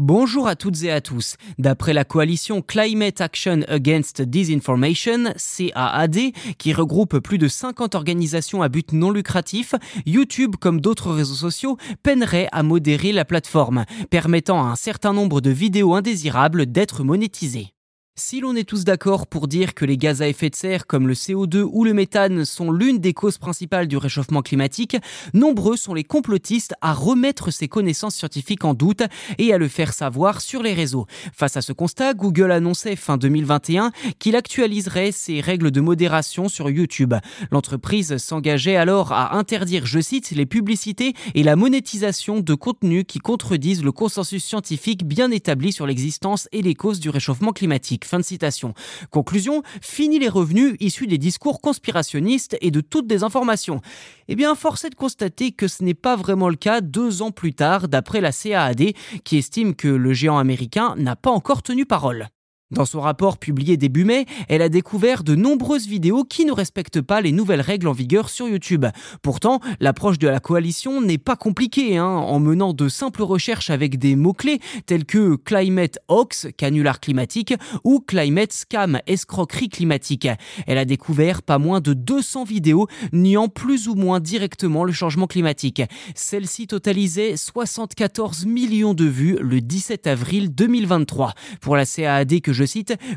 Bonjour à toutes et à tous. D'après la coalition Climate Action Against Disinformation, CAAD, qui regroupe plus de 50 organisations à but non lucratif, YouTube, comme d'autres réseaux sociaux, peinerait à modérer la plateforme, permettant à un certain nombre de vidéos indésirables d'être monétisées. Si l'on est tous d'accord pour dire que les gaz à effet de serre comme le CO2 ou le méthane sont l'une des causes principales du réchauffement climatique, nombreux sont les complotistes à remettre ces connaissances scientifiques en doute et à le faire savoir sur les réseaux. Face à ce constat, Google annonçait fin 2021 qu'il actualiserait ses règles de modération sur YouTube. L'entreprise s'engageait alors à interdire, je cite, les publicités et la monétisation de contenus qui contredisent le consensus scientifique bien établi sur l'existence et les causes du réchauffement climatique. Fin de citation. Conclusion, fini les revenus issus des discours conspirationnistes et de toutes des informations. Eh bien, force est de constater que ce n'est pas vraiment le cas deux ans plus tard, d'après la CAAD, qui estime que le géant américain n'a pas encore tenu parole. Dans son rapport publié début mai, elle a découvert de nombreuses vidéos qui ne respectent pas les nouvelles règles en vigueur sur YouTube. Pourtant, l'approche de la coalition n'est pas compliquée, hein, en menant de simples recherches avec des mots-clés tels que Climate Hoax, canular climatique, ou Climate Scam, escroquerie climatique. Elle a découvert pas moins de 200 vidéos niant plus ou moins directement le changement climatique. Celle-ci totalisait 74 millions de vues le 17 avril 2023. Pour la CAAD que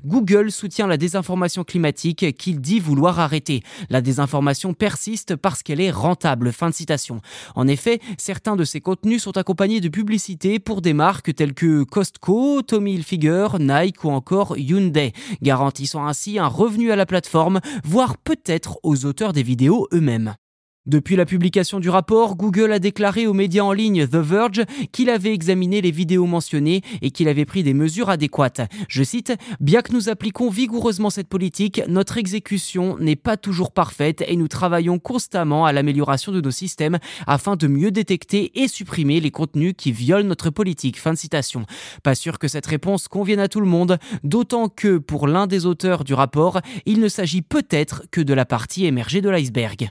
Google soutient la désinformation climatique qu'il dit vouloir arrêter. La désinformation persiste parce qu'elle est rentable. Fin de citation. En effet, certains de ces contenus sont accompagnés de publicités pour des marques telles que Costco, Tommy Hilfiger, Nike ou encore Hyundai, garantissant ainsi un revenu à la plateforme, voire peut-être aux auteurs des vidéos eux-mêmes. Depuis la publication du rapport, Google a déclaré aux médias en ligne The Verge qu'il avait examiné les vidéos mentionnées et qu'il avait pris des mesures adéquates. Je cite, Bien que nous appliquons vigoureusement cette politique, notre exécution n'est pas toujours parfaite et nous travaillons constamment à l'amélioration de nos systèmes afin de mieux détecter et supprimer les contenus qui violent notre politique. Fin de citation. Pas sûr que cette réponse convienne à tout le monde, d'autant que pour l'un des auteurs du rapport, il ne s'agit peut-être que de la partie émergée de l'iceberg.